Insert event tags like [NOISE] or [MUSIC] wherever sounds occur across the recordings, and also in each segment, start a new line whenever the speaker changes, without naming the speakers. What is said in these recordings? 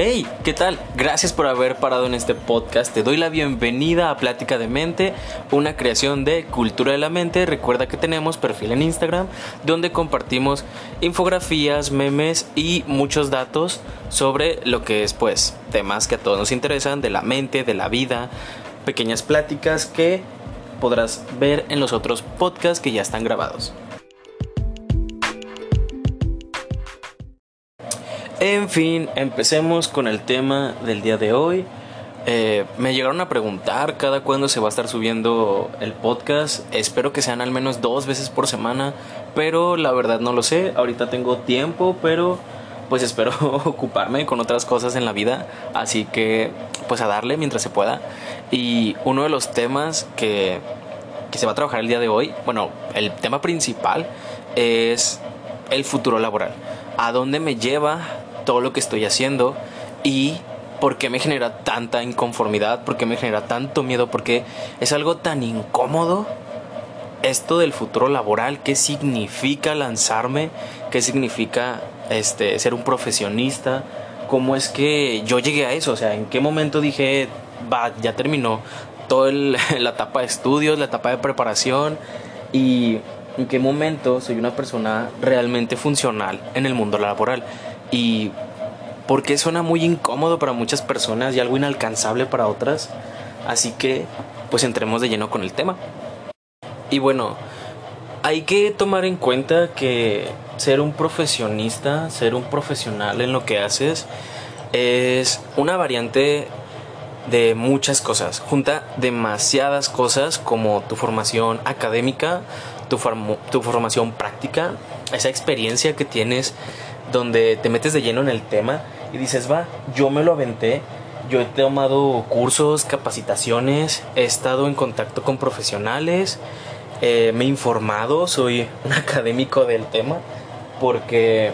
Hey, ¿qué tal? Gracias por haber parado en este podcast. Te doy la bienvenida a Plática de Mente, una creación de Cultura de la Mente. Recuerda que tenemos perfil en Instagram donde compartimos infografías, memes y muchos datos sobre lo que es pues temas que a todos nos interesan de la mente, de la vida, pequeñas pláticas que podrás ver en los otros podcasts que ya están grabados. En fin, empecemos con el tema del día de hoy. Eh, me llegaron a preguntar cada cuándo se va a estar subiendo el podcast. Espero que sean al menos dos veces por semana, pero la verdad no lo sé. Ahorita tengo tiempo, pero pues espero [LAUGHS] ocuparme con otras cosas en la vida. Así que pues a darle mientras se pueda. Y uno de los temas que, que se va a trabajar el día de hoy, bueno, el tema principal es el futuro laboral. ¿A dónde me lleva todo lo que estoy haciendo y por qué me genera tanta inconformidad, por qué me genera tanto miedo, porque es algo tan incómodo esto del futuro laboral, qué significa lanzarme, qué significa este ser un profesionista, cómo es que yo llegué a eso, o sea, en qué momento dije, va, ya terminó toda [LAUGHS] la etapa de estudios, la etapa de preparación y en qué momento soy una persona realmente funcional en el mundo laboral y porque suena muy incómodo para muchas personas y algo inalcanzable para otras. Así que pues entremos de lleno con el tema. Y bueno, hay que tomar en cuenta que ser un profesionista, ser un profesional en lo que haces, es una variante de muchas cosas. Junta demasiadas cosas como tu formación académica, tu, tu formación práctica, esa experiencia que tienes donde te metes de lleno en el tema y dices, va, yo me lo aventé, yo he tomado cursos, capacitaciones, he estado en contacto con profesionales, eh, me he informado, soy un [LAUGHS] académico del tema, porque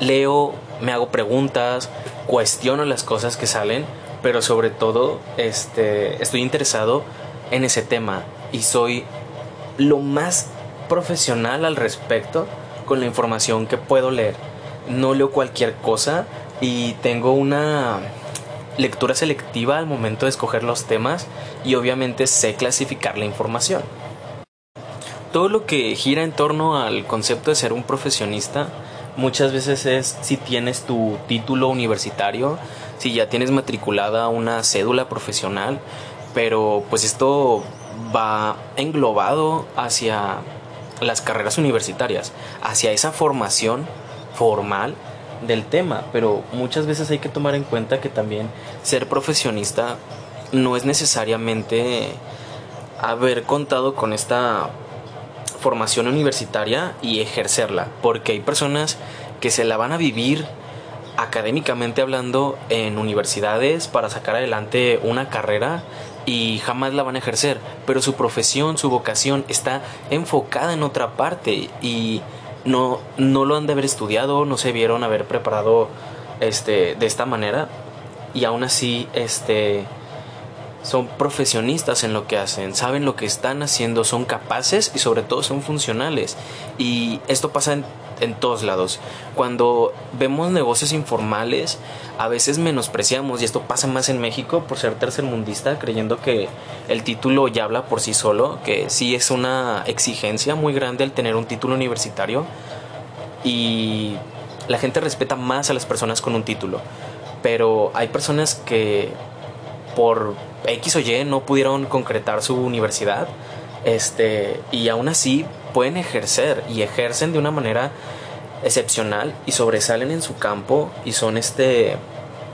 leo, me hago preguntas, cuestiono las cosas que salen, pero sobre todo este, estoy interesado en ese tema y soy lo más profesional al respecto con la información que puedo leer no leo cualquier cosa y tengo una lectura selectiva al momento de escoger los temas y obviamente sé clasificar la información. Todo lo que gira en torno al concepto de ser un profesionista muchas veces es si tienes tu título universitario, si ya tienes matriculada una cédula profesional, pero pues esto va englobado hacia las carreras universitarias, hacia esa formación formal del tema, pero muchas veces hay que tomar en cuenta que también ser profesionista no es necesariamente haber contado con esta formación universitaria y ejercerla, porque hay personas que se la van a vivir académicamente hablando en universidades para sacar adelante una carrera y jamás la van a ejercer, pero su profesión, su vocación está enfocada en otra parte y no, no lo han de haber estudiado, no se vieron haber preparado este, de esta manera y aún así este, son profesionistas en lo que hacen, saben lo que están haciendo, son capaces y sobre todo son funcionales. Y esto pasa en, en todos lados. Cuando vemos negocios informales, a veces menospreciamos, y esto pasa más en México por ser tercermundista, creyendo que el título ya habla por sí solo, que sí es una exigencia muy grande el tener un título universitario. Y la gente respeta más a las personas con un título. Pero hay personas que por X o Y no pudieron concretar su universidad. Este, y aún así pueden ejercer y ejercen de una manera excepcional y sobresalen en su campo y son este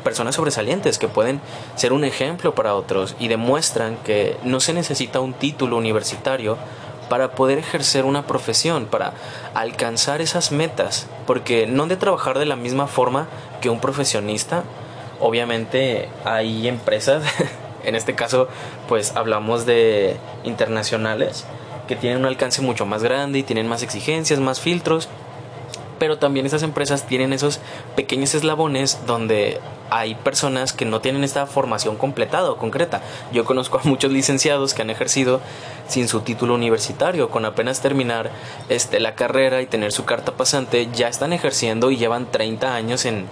personas sobresalientes que pueden ser un ejemplo para otros y demuestran que no se necesita un título universitario para poder ejercer una profesión, para alcanzar esas metas, porque no han de trabajar de la misma forma que un profesionista, obviamente hay empresas, [LAUGHS] en este caso pues hablamos de internacionales, que tienen un alcance mucho más grande y tienen más exigencias, más filtros, pero también esas empresas tienen esos pequeños eslabones donde hay personas que no tienen esta formación completada o concreta. Yo conozco a muchos licenciados que han ejercido sin su título universitario, con apenas terminar este, la carrera y tener su carta pasante, ya están ejerciendo y llevan 30 años en,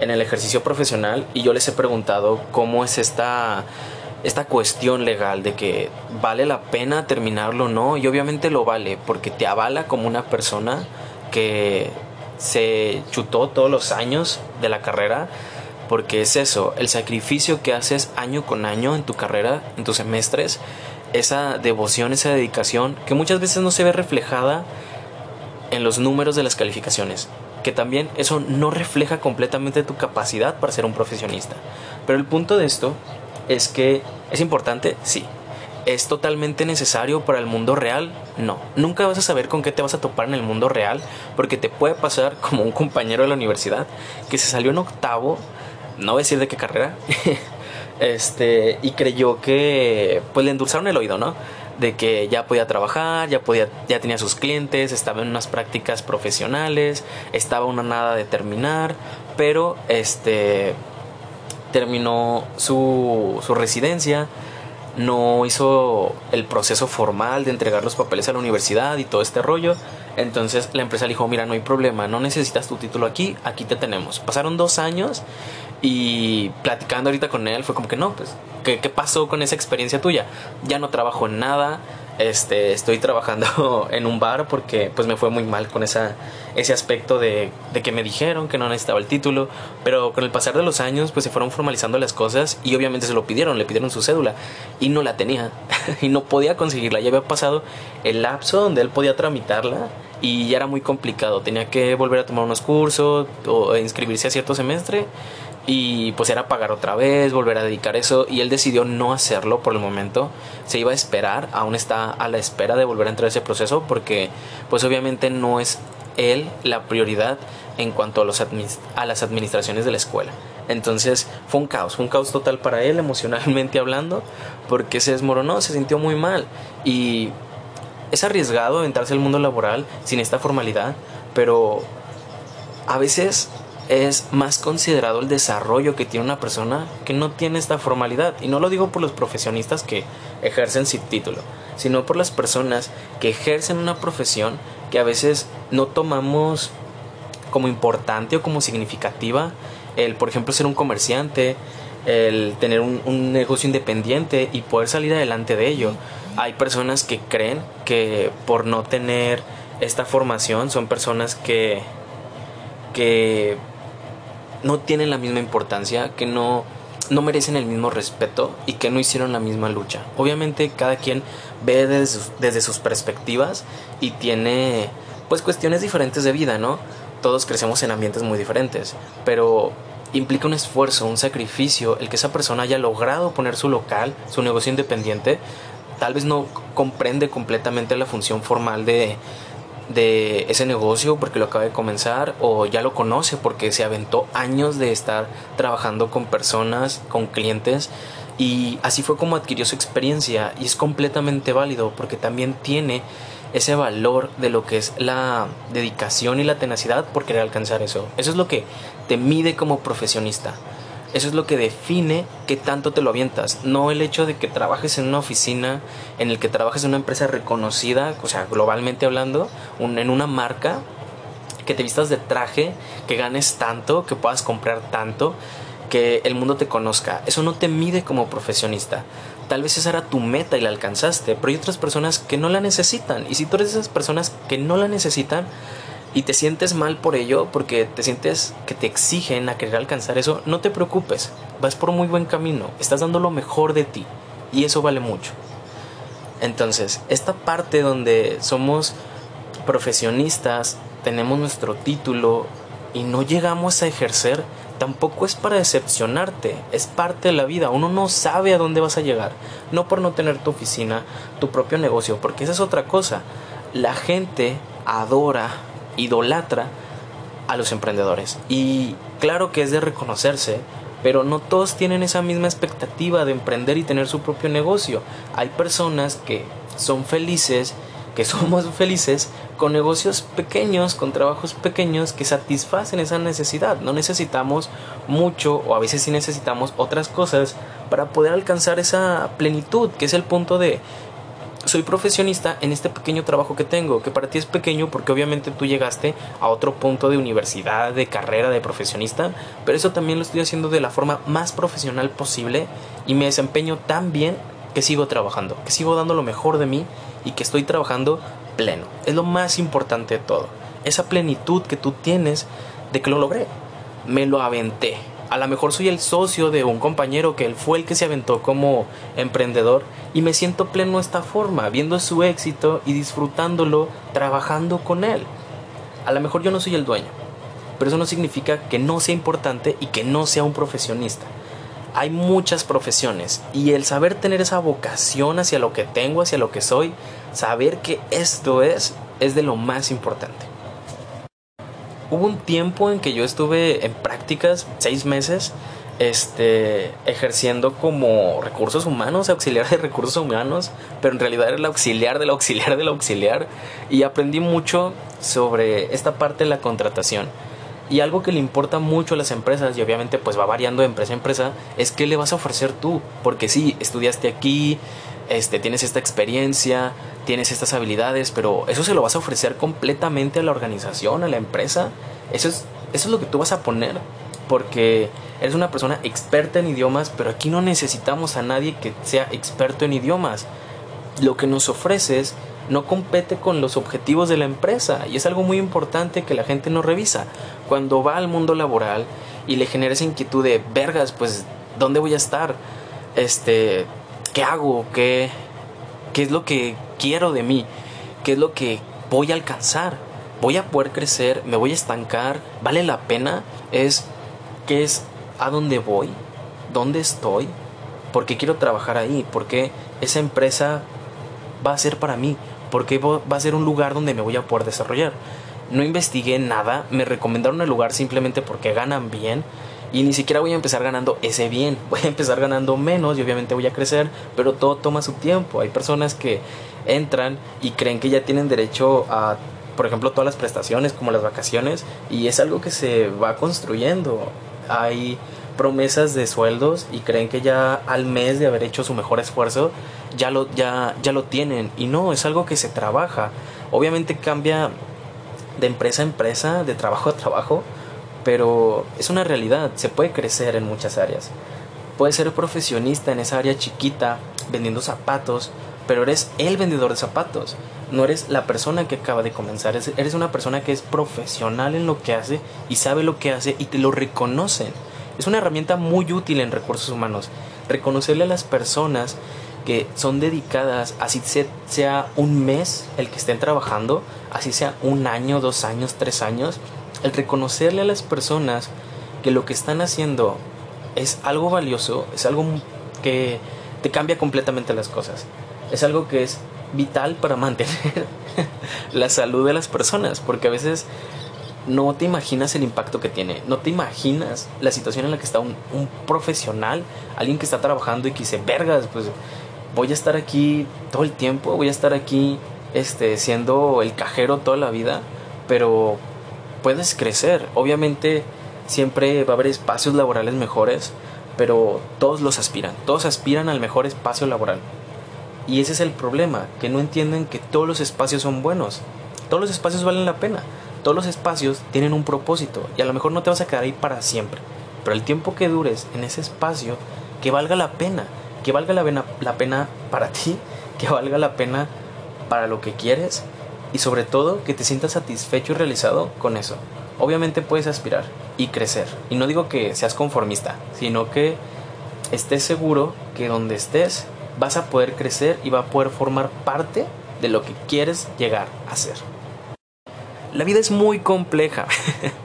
en el ejercicio profesional y yo les he preguntado cómo es esta esta cuestión legal de que vale la pena terminarlo o no, y obviamente lo vale, porque te avala como una persona que se chutó todos los años de la carrera, porque es eso, el sacrificio que haces año con año en tu carrera, en tus semestres, esa devoción, esa dedicación, que muchas veces no se ve reflejada en los números de las calificaciones, que también eso no refleja completamente tu capacidad para ser un profesionista. Pero el punto de esto es que es importante, sí. ¿Es totalmente necesario para el mundo real? No. Nunca vas a saber con qué te vas a topar en el mundo real, porque te puede pasar [LAUGHS] como un compañero de la universidad que se salió en octavo, no voy a decir de qué carrera, [LAUGHS] este, y creyó que pues le endulzaron el oído, ¿no? De que ya podía trabajar, ya podía, ya tenía sus clientes, estaba en unas prácticas profesionales, estaba una nada de terminar, pero este terminó su, su residencia, no hizo el proceso formal de entregar los papeles a la universidad y todo este rollo. Entonces la empresa le dijo, mira, no hay problema, no necesitas tu título aquí, aquí te tenemos. Pasaron dos años y platicando ahorita con él fue como que no, pues, ¿qué, qué pasó con esa experiencia tuya? Ya no trabajo en nada, este, estoy trabajando [LAUGHS] en un bar porque pues me fue muy mal con ese aspecto de, de, que me dijeron que no necesitaba el título, pero con el pasar de los años pues se fueron formalizando las cosas y obviamente se lo pidieron, le pidieron su cédula y no la tenía [LAUGHS] y no podía conseguirla, ya había pasado el lapso donde él podía tramitarla y ya era muy complicado, tenía que volver a tomar unos cursos o inscribirse a cierto semestre y pues era pagar otra vez, volver a dedicar eso y él decidió no hacerlo por el momento, se iba a esperar, aún está a la espera de volver a entrar a ese proceso porque pues obviamente no es él la prioridad en cuanto a, los a las administraciones de la escuela. Entonces fue un caos, fue un caos total para él [LAUGHS] emocionalmente hablando porque se desmoronó, se sintió muy mal y es arriesgado entrarse al mundo laboral sin esta formalidad, pero a veces es más considerado el desarrollo que tiene una persona que no tiene esta formalidad. Y no lo digo por los profesionistas que ejercen sin título, sino por las personas que ejercen una profesión que a veces no tomamos como importante o como significativa. El, por ejemplo, ser un comerciante, el tener un, un negocio independiente y poder salir adelante de ello. Hay personas que creen que por no tener esta formación son personas que que no tienen la misma importancia, que no, no merecen el mismo respeto y que no hicieron la misma lucha. Obviamente cada quien ve desde sus, desde sus perspectivas y tiene pues cuestiones diferentes de vida, ¿no? Todos crecemos en ambientes muy diferentes, pero implica un esfuerzo, un sacrificio, el que esa persona haya logrado poner su local, su negocio independiente, tal vez no comprende completamente la función formal de, de ese negocio porque lo acaba de comenzar o ya lo conoce porque se aventó años de estar trabajando con personas, con clientes y así fue como adquirió su experiencia y es completamente válido porque también tiene ese valor de lo que es la dedicación y la tenacidad por querer alcanzar eso. Eso es lo que te mide como profesionista. Eso es lo que define qué tanto te lo avientas. No el hecho de que trabajes en una oficina, en el que trabajes en una empresa reconocida, o sea, globalmente hablando, en una marca, que te vistas de traje, que ganes tanto, que puedas comprar tanto, que el mundo te conozca. Eso no te mide como profesionista. Tal vez esa era tu meta y la alcanzaste, pero hay otras personas que no la necesitan. Y si tú eres de esas personas que no la necesitan, y te sientes mal por ello, porque te sientes que te exigen a querer alcanzar eso, no te preocupes, vas por muy buen camino, estás dando lo mejor de ti y eso vale mucho. Entonces, esta parte donde somos profesionistas, tenemos nuestro título y no llegamos a ejercer, tampoco es para decepcionarte, es parte de la vida, uno no sabe a dónde vas a llegar, no por no tener tu oficina, tu propio negocio, porque esa es otra cosa. La gente adora idolatra a los emprendedores. Y claro que es de reconocerse, pero no todos tienen esa misma expectativa de emprender y tener su propio negocio. Hay personas que son felices, que [LAUGHS] somos felices con negocios pequeños, con trabajos pequeños que satisfacen esa necesidad. No necesitamos mucho o a veces sí necesitamos otras cosas para poder alcanzar esa plenitud, que es el punto de soy profesionista en este pequeño trabajo que tengo, que para ti es pequeño porque obviamente tú llegaste a otro punto de universidad, de carrera, de profesionista, pero eso también lo estoy haciendo de la forma más profesional posible y me desempeño tan bien que sigo trabajando, que sigo dando lo mejor de mí y que estoy trabajando pleno. Es lo más importante de todo. Esa plenitud que tú tienes de que lo logré. Me lo aventé. A lo mejor soy el socio de un compañero que él fue el que se aventó como emprendedor y me siento pleno de esta forma, viendo su éxito y disfrutándolo, trabajando con él. A lo mejor yo no soy el dueño, pero eso no significa que no sea importante y que no sea un profesionista. Hay muchas profesiones y el saber tener esa vocación hacia lo que tengo, hacia lo que soy, saber que esto es, es de lo más importante. Hubo un tiempo en que yo estuve en prácticas, seis meses, este, ejerciendo como recursos humanos, auxiliar de recursos humanos, pero en realidad era el auxiliar del auxiliar del auxiliar y aprendí mucho sobre esta parte de la contratación. Y algo que le importa mucho a las empresas, y obviamente pues va variando de empresa a empresa, es qué le vas a ofrecer tú. Porque sí, estudiaste aquí, este, tienes esta experiencia, tienes estas habilidades, pero eso se lo vas a ofrecer completamente a la organización, a la empresa. Eso es, eso es lo que tú vas a poner, porque eres una persona experta en idiomas, pero aquí no necesitamos a nadie que sea experto en idiomas. Lo que nos ofreces no compete con los objetivos de la empresa y es algo muy importante que la gente no revisa. Cuando va al mundo laboral y le genera esa inquietud de vergas, pues ¿dónde voy a estar? Este, ¿qué hago? ¿Qué, ¿Qué es lo que quiero de mí? ¿Qué es lo que voy a alcanzar? ¿Voy a poder crecer? ¿Me voy a estancar? ¿Vale la pena? Es ¿qué es a dónde voy? ¿Dónde estoy? ¿Por qué quiero trabajar ahí? ¿Por qué esa empresa va a ser para mí? ¿Por qué va a ser un lugar donde me voy a poder desarrollar? No investigué nada, me recomendaron el lugar simplemente porque ganan bien y ni siquiera voy a empezar ganando ese bien, [LAUGHS] voy a empezar ganando menos y obviamente voy a crecer, pero todo toma su tiempo. Hay personas que entran y creen que ya tienen derecho a, por ejemplo, todas las prestaciones como las vacaciones y es algo que se va construyendo. Hay promesas de sueldos y creen que ya al mes de haber hecho su mejor esfuerzo ya lo, ya, ya lo tienen y no, es algo que se trabaja. Obviamente cambia de empresa a empresa, de trabajo a trabajo, pero es una realidad, se puede crecer en muchas áreas. Puedes ser profesionista en esa área chiquita vendiendo zapatos, pero eres el vendedor de zapatos. No eres la persona que acaba de comenzar, eres una persona que es profesional en lo que hace y sabe lo que hace y te lo reconocen. Es una herramienta muy útil en recursos humanos. Reconocerle a las personas que son dedicadas, así sea un mes el que estén trabajando, así sea un año, dos años, tres años, el reconocerle a las personas que lo que están haciendo es algo valioso, es algo que te cambia completamente las cosas. Es algo que es vital para mantener [LAUGHS] la salud de las personas, porque a veces no te imaginas el impacto que tiene, no te imaginas la situación en la que está un, profesional, alguien que está trabajando y que dice, vergas, pues voy a estar aquí todo el tiempo, voy a estar aquí este, siendo el cajero toda la vida, pero puedes crecer. Obviamente siempre va a haber espacios laborales mejores, pero todos los aspiran, todos aspiran al mejor espacio laboral. Y ese es el problema, que no entienden que todos los espacios son buenos, todos los espacios valen la pena, todos los espacios tienen un propósito y a lo mejor no te vas a quedar ahí para siempre, pero el tiempo que dures en ese espacio, que valga la pena, que valga la pena, la pena para [LAUGHS] ti, que valga la pena para lo que quieres y sobre todo que te sientas satisfecho y realizado con eso. Obviamente puedes aspirar y crecer. Y no digo que seas conformista, sino que estés seguro que donde estés vas a poder crecer y va a poder formar parte de lo que quieres llegar a ser. La vida es muy compleja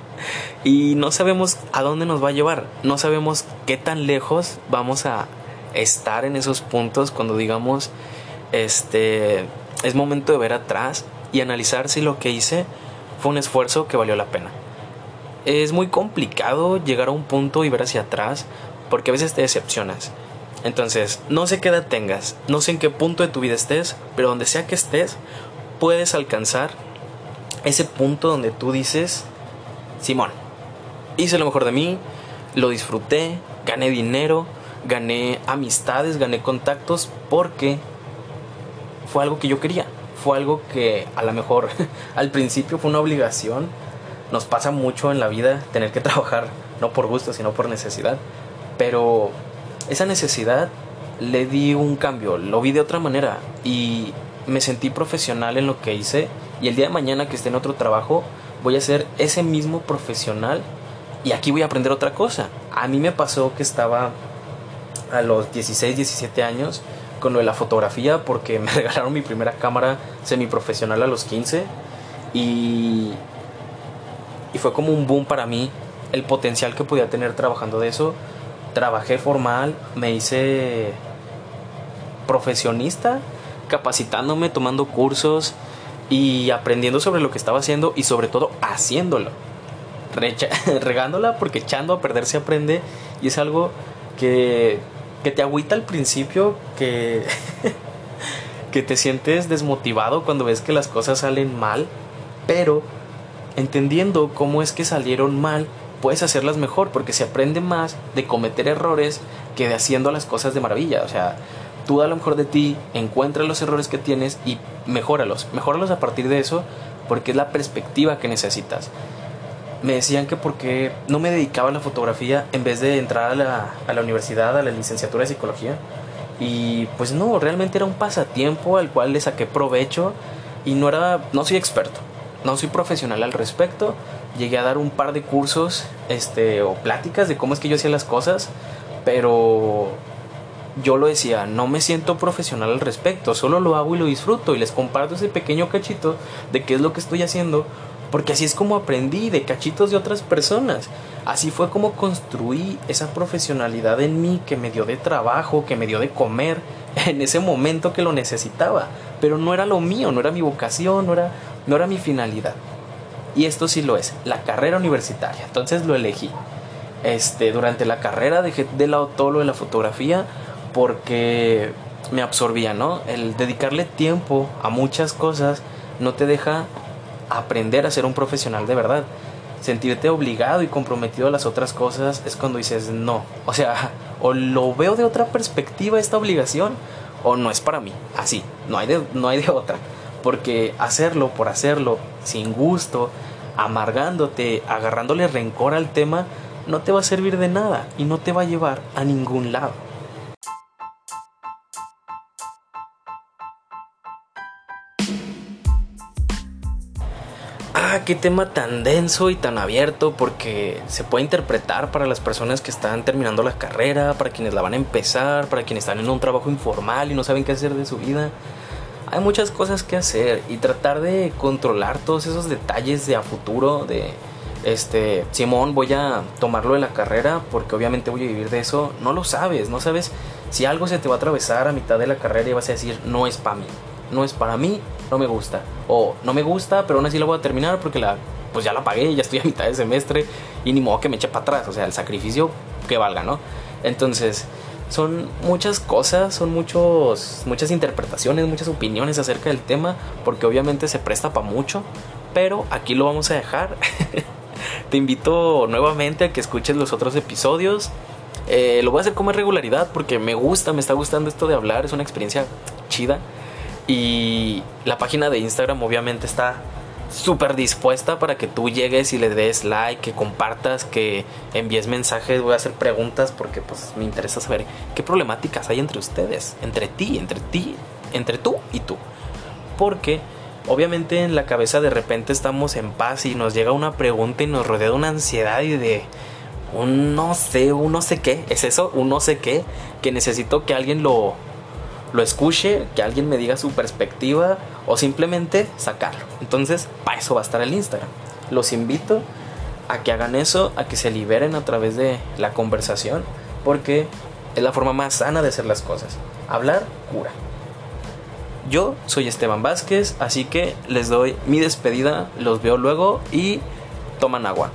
[LAUGHS] y no sabemos a dónde nos va a llevar, no sabemos qué tan lejos vamos a estar en esos puntos cuando digamos este es momento de ver atrás y analizar si lo que hice fue un esfuerzo que valió la pena. Es muy complicado llegar a un punto y ver hacia atrás porque a veces te decepcionas. Entonces, no sé qué edad tengas, no sé en qué punto de tu vida estés, pero donde sea que estés, puedes alcanzar ese punto donde tú dices, Simón, hice lo mejor de mí, lo disfruté, gané dinero, gané amistades, gané contactos, porque fue algo que yo quería. Fue algo que a lo mejor [LAUGHS] al principio fue una obligación. Nos pasa mucho en la vida tener que trabajar, no por gusto, sino por necesidad. Pero esa necesidad le di un cambio, lo vi de otra manera y me sentí profesional en lo que hice y el día de mañana que esté en otro trabajo voy a ser ese mismo profesional y aquí voy a aprender otra cosa. A mí me pasó que estaba a los 16, 17 años con lo de la fotografía porque [LAUGHS] me regalaron mi primera cámara semiprofesional a los 15 y, y fue como un boom para mí el potencial que podía tener trabajando de eso. Trabajé formal, me hice profesionista, capacitándome, tomando cursos y aprendiendo sobre lo que estaba haciendo y sobre todo haciéndolo. [LAUGHS] regándola porque echando a perder se aprende y es algo que, que te agüita al principio, que, [LAUGHS] que te sientes desmotivado cuando ves que las cosas salen mal, pero entendiendo cómo es que salieron mal, puedes hacerlas mejor porque se aprende más de cometer errores que de haciendo las cosas de maravilla. O sea, tú da lo mejor de ti, encuentra los errores que tienes y mejóralos. Mejóralos a partir de eso porque es la perspectiva que necesitas. Me decían que porque no me dedicaba a la fotografía en vez de entrar a la, a la universidad, a la licenciatura de psicología. Y pues no, realmente era un pasatiempo al cual le saqué provecho y no era, no soy experto, no soy profesional al respecto. Llegué a dar un par de cursos este, o pláticas de cómo es que yo hacía las cosas, pero yo lo decía, no me siento profesional al respecto, solo lo hago y lo disfruto y les comparto ese pequeño cachito de qué es lo que estoy haciendo, porque así es como aprendí de cachitos de otras personas. Así fue como construí esa profesionalidad en mí que me dio de trabajo, que me dio de comer [LAUGHS] en ese momento que lo necesitaba, pero no era lo mío, no era mi vocación, no era, no era mi finalidad. Y esto sí lo es, la carrera universitaria. Entonces lo elegí. Este, durante la carrera dejé de lado todo lo de la fotografía porque me absorbía, ¿no? El dedicarle tiempo a muchas cosas no te deja aprender a ser un profesional de verdad. Sentirte obligado y comprometido a las otras cosas es cuando dices no. O sea, o lo veo de otra perspectiva esta obligación o no es para mí. Así, no hay de, no hay de otra. Porque hacerlo por hacerlo, sin gusto, amargándote, agarrándole rencor al tema, no te va a servir de nada y no te va a llevar a ningún lado. Ah, qué tema tan denso y tan abierto porque se puede interpretar para las personas que están terminando la carrera, para quienes la van a empezar, para quienes están en un trabajo informal y no saben qué hacer de su vida. Hay muchas cosas que hacer y tratar de controlar todos esos detalles de a futuro de este, Simón, voy a tomarlo de la carrera porque obviamente voy a vivir de eso. No lo sabes, no sabes si algo se te va a atravesar a mitad de la carrera y vas a decir, no es para mí, no es para mí, no me gusta. O no me gusta, pero aún así la voy a terminar porque la, pues ya la pagué, ya estoy a mitad de semestre y ni modo que me eche para atrás. O sea, el sacrificio que valga, ¿no? Entonces, son muchas cosas, son muchos, muchas interpretaciones, muchas opiniones acerca del tema, porque obviamente se presta para mucho, pero aquí lo vamos a dejar. [LAUGHS] Te invito nuevamente a que escuches los otros episodios. Eh, lo voy a hacer como regularidad porque me gusta, me está gustando esto de hablar, es una experiencia chida. Y la página de Instagram obviamente está súper dispuesta para que tú llegues y le des like, que compartas, que envíes mensajes, voy a hacer preguntas porque pues me interesa saber qué problemáticas hay entre ustedes, entre ti, entre ti, entre tú y tú. Porque obviamente en la cabeza de repente estamos en paz y nos llega una pregunta y nos rodea una ansiedad y de un no sé, un no sé qué, es eso, un no sé qué, que necesito que alguien lo lo escuche, que alguien me diga su perspectiva o simplemente sacarlo. Entonces, para eso va a estar el Instagram. Los invito a que hagan eso, a que se liberen a través de la conversación, porque es la forma más sana de hacer las cosas. Hablar cura. Yo soy Esteban Vázquez, así que les doy mi despedida, los veo luego y toman agua.